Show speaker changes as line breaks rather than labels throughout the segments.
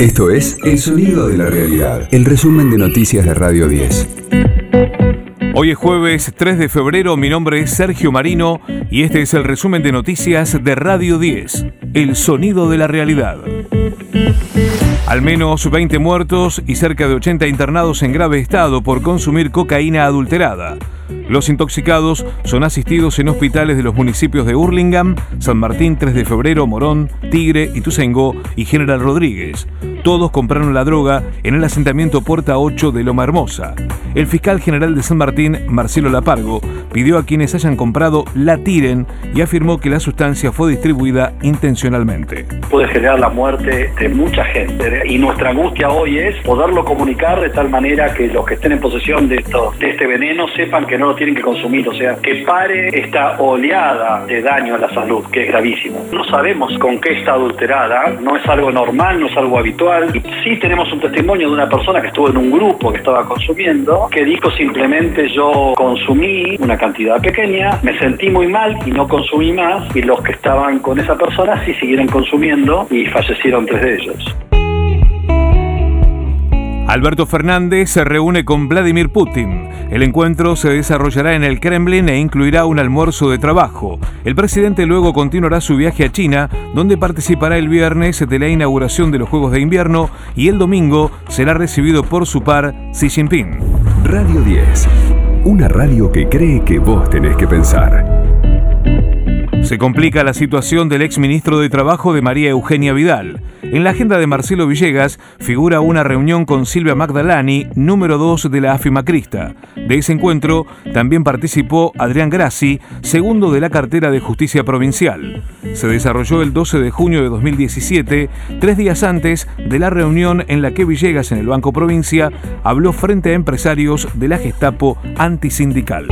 Esto es El Sonido de la Realidad, el resumen de noticias de Radio 10.
Hoy es jueves 3 de febrero, mi nombre es Sergio Marino y este es el resumen de noticias de Radio 10, El Sonido de la Realidad. Al menos 20 muertos y cerca de 80 internados en grave estado por consumir cocaína adulterada. Los intoxicados son asistidos en hospitales de los municipios de Hurlingham, San Martín 3 de Febrero, Morón, Tigre, Ituzaingó y General Rodríguez. Todos compraron la droga en el asentamiento Puerta 8 de Loma Hermosa. El fiscal general de San Martín, Marcelo Lapargo, pidió a quienes hayan comprado la tiren y afirmó que la sustancia fue distribuida intencionalmente.
Puede generar la muerte de mucha gente y nuestra angustia hoy es poderlo comunicar de tal manera que los que estén en posesión de, esto, de este veneno sepan que no lo tienen que consumir, o sea, que pare esta oleada de daño a la salud, que es gravísimo. No sabemos con qué está adulterada, no es algo normal, no es algo habitual. Sí tenemos un testimonio de una persona que estuvo en un grupo que estaba consumiendo, que dijo simplemente yo consumí una cantidad pequeña, me sentí muy mal y no consumí más, y los que estaban con esa persona sí siguieron consumiendo y fallecieron tres de ellos.
Alberto Fernández se reúne con Vladimir Putin. El encuentro se desarrollará en el Kremlin e incluirá un almuerzo de trabajo. El presidente luego continuará su viaje a China, donde participará el viernes de la inauguración de los Juegos de Invierno y el domingo será recibido por su par Xi Jinping.
Radio 10. Una radio que cree que vos tenés que pensar.
Se complica la situación del exministro de Trabajo de María Eugenia Vidal. En la agenda de Marcelo Villegas figura una reunión con Silvia Magdalani, número 2 de la AFIMACRISTA. De ese encuentro también participó Adrián Grassi, segundo de la cartera de Justicia Provincial. Se desarrolló el 12 de junio de 2017, tres días antes de la reunión en la que Villegas en el Banco Provincia habló frente a empresarios de la Gestapo antisindical.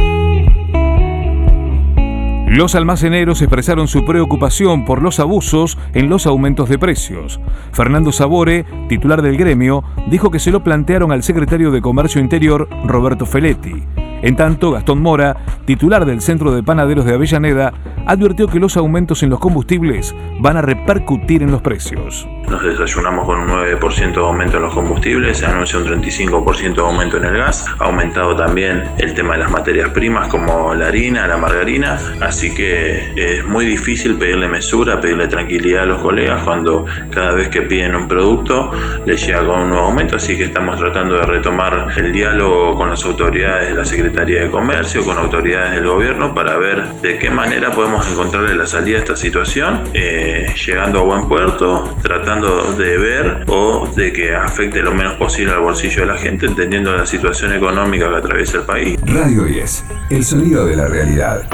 Los almaceneros expresaron su preocupación por los abusos en los aumentos de precios. Fernando Sabore, titular del gremio, dijo que se lo plantearon al secretario de Comercio Interior, Roberto Feletti. En tanto, Gastón Mora, titular del Centro de Panaderos de Avellaneda, advirtió que los aumentos en los combustibles van a repercutir en los precios.
Nos desayunamos con un 9% de aumento en los combustibles, se anuncia un 35% de aumento en el gas, ha aumentado también el tema de las materias primas como la harina, la margarina, así que es muy difícil pedirle mesura, pedirle tranquilidad a los colegas cuando cada vez que piden un producto les llega con un nuevo aumento, así que estamos tratando de retomar el diálogo con las autoridades de la Secretaría de Comercio, con autoridades del gobierno para ver de qué manera podemos encontrarle la salida a esta situación, eh, llegando a buen puerto, tratando de ver o de que afecte lo menos posible al bolsillo de la gente, entendiendo la situación económica que atraviesa el país.
Radio 10, el sonido de la realidad.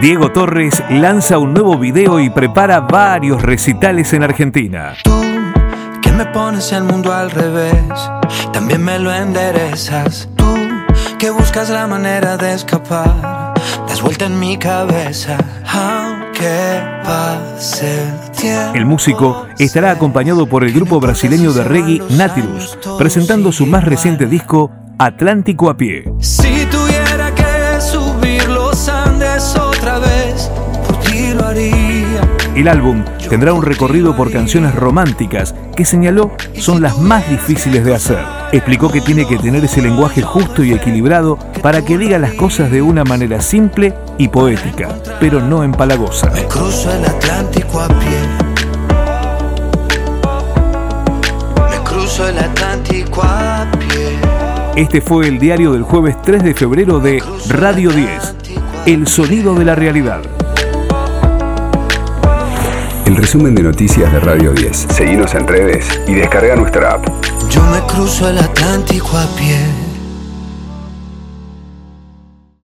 Diego Torres lanza un nuevo video y prepara varios recitales en Argentina.
Me pones el mundo al revés, también me lo enderezas. Tú que buscas la manera de escapar vuelta en mi cabeza, aunque pase el tiempo.
El músico estará acompañado por el grupo brasileño de reggae Natirus, presentando su más reciente disco Atlántico a pie.
Si tuviera que subir los Andes otra vez, por ti lo haría.
El álbum tendrá un recorrido por canciones románticas que señaló son las más difíciles de hacer. Explicó que tiene que tener ese lenguaje justo y equilibrado para que diga las cosas de una manera simple y poética, pero no empalagosa.
Me cruzo el Atlántico a pie. Me cruzo el Atlántico a pie.
Este fue el diario del jueves 3 de febrero de Radio 10, El Sonido de la Realidad.
El resumen de noticias de Radio 10. Seguimos en redes y descarga nuestra app.
Yo me cruzo el Atlántico a pie.